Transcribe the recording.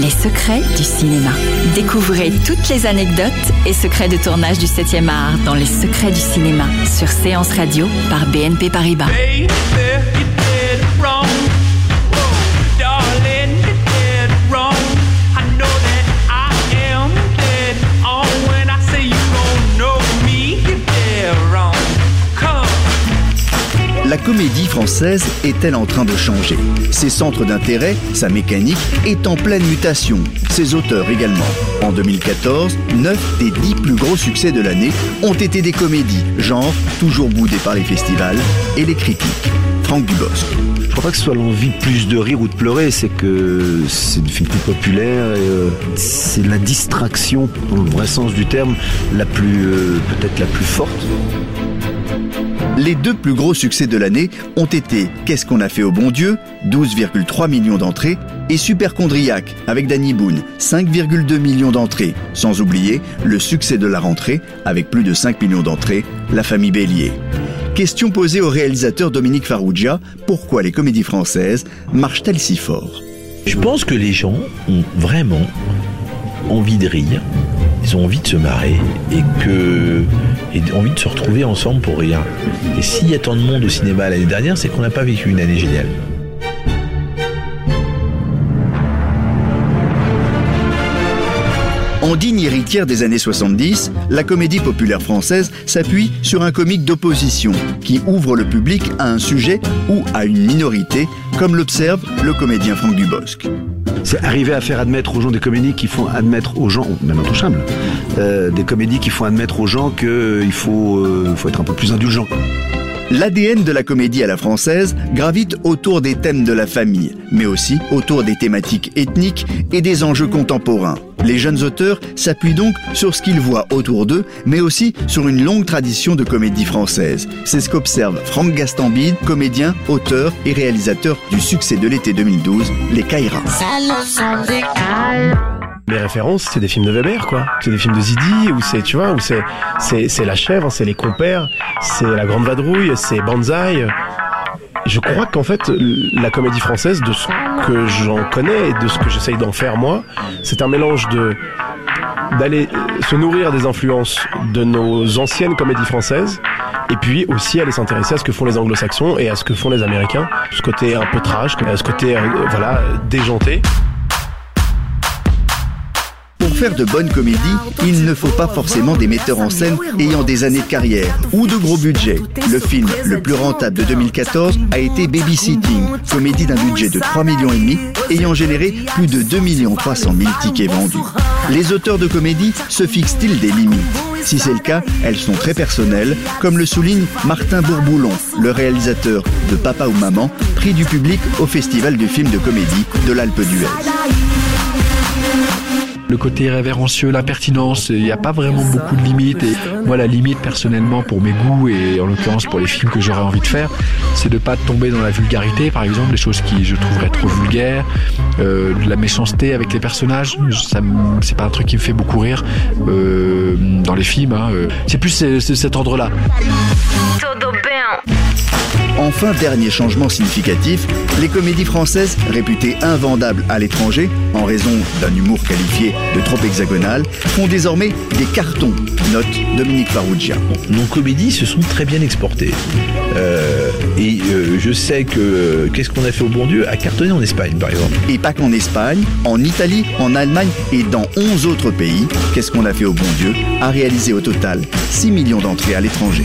Les secrets du cinéma. Découvrez toutes les anecdotes et secrets de tournage du 7e art dans Les secrets du cinéma sur Séance Radio par BNP Paribas. Comédie française est-elle en train de changer? Ses centres d'intérêt, sa mécanique est en pleine mutation. Ses auteurs également. En 2014, 9 des 10 plus gros succès de l'année ont été des comédies, genre toujours boudées par les festivals et les critiques. Franck Dubosc. Je crois pas que ce soit l'envie plus de rire ou de pleurer, c'est que c'est une film plus populaire et euh, c'est la distraction, dans le vrai sens du terme, la plus, euh, peut-être la plus forte. Les deux plus gros succès de l'année ont été Qu'est-ce qu'on a fait au bon Dieu 12,3 millions d'entrées et Superchondriac avec Danny Boone 5,2 millions d'entrées, sans oublier le succès de la rentrée avec plus de 5 millions d'entrées, La famille Bélier. Question posée au réalisateur Dominique Farrugia, pourquoi les comédies françaises marchent-elles si fort? Je pense que les gens ont vraiment envie de rire, ils ont envie de se marrer et que envie de se retrouver ensemble pour rire. Et s'il y a tant de monde au cinéma l'année dernière, c'est qu'on n'a pas vécu une année géniale. En digne héritière des années 70, la comédie populaire française s'appuie sur un comique d'opposition qui ouvre le public à un sujet ou à une minorité, comme l'observe le comédien Franck Dubosc. C'est arriver à faire admettre aux gens des comédies qui font admettre aux gens, même intouchables, euh, des comédies qui font admettre aux gens qu'il faut, euh, faut être un peu plus indulgent. L'ADN de la comédie à la française gravite autour des thèmes de la famille, mais aussi autour des thématiques ethniques et des enjeux contemporains. Les jeunes auteurs s'appuient donc sur ce qu'ils voient autour d'eux, mais aussi sur une longue tradition de comédie française. C'est ce qu'observe Franck Gastambide, comédien, auteur et réalisateur du succès de l'été 2012, Les Caïras. Les références, c'est des films de Weber, quoi. C'est des films de Zidi, où c'est, tu vois, c'est, c'est, c'est La Chèvre, c'est Les Compères, c'est La Grande Vadrouille, c'est Banzai. Je crois qu'en fait, la comédie française, de ce que j'en connais et de ce que j'essaye d'en faire moi, c'est un mélange de d'aller se nourrir des influences de nos anciennes comédies françaises et puis aussi aller s'intéresser à ce que font les anglo-saxons et à ce que font les américains, ce côté un peu trash, ce côté euh, voilà déjanté. Pour faire de bonnes comédies, il ne faut pas forcément des metteurs en scène ayant des années de carrière ou de gros budgets. Le film le plus rentable de 2014 a été Babysitting, comédie d'un budget de 3 millions ayant généré plus de 2 millions 300 000 tickets vendus. Les auteurs de comédies se fixent-ils des limites? Si c'est le cas, elles sont très personnelles, comme le souligne Martin Bourboulon, le réalisateur de Papa ou Maman, prix du public au Festival du film de comédie de l'Alpe d'Huez le côté irrévérencieux, la pertinence, il n'y a pas vraiment beaucoup de limites. Et moi, la limite personnellement pour mes goûts et en l'occurrence pour les films que j'aurais envie de faire, c'est de pas tomber dans la vulgarité, par exemple, des choses qui je trouverais trop vulgaires, euh, de la méchanceté avec les personnages. Ça, c'est pas un truc qui me fait beaucoup rire euh, dans les films. Hein, euh. C'est plus cet ordre-là. Enfin, dernier changement significatif, les comédies françaises, réputées invendables à l'étranger, en raison d'un humour qualifié de trop hexagonal, font désormais des cartons, note Dominique Farrugia. Nos comédies se sont très bien exportées. Euh, et euh, je sais que euh, Qu'est-ce qu'on a fait au bon Dieu? A cartonné en Espagne, par exemple. Et pas qu'en Espagne, en Italie, en Allemagne et dans 11 autres pays, Qu'est-ce qu'on a fait au bon Dieu? A réalisé au total 6 millions d'entrées à l'étranger.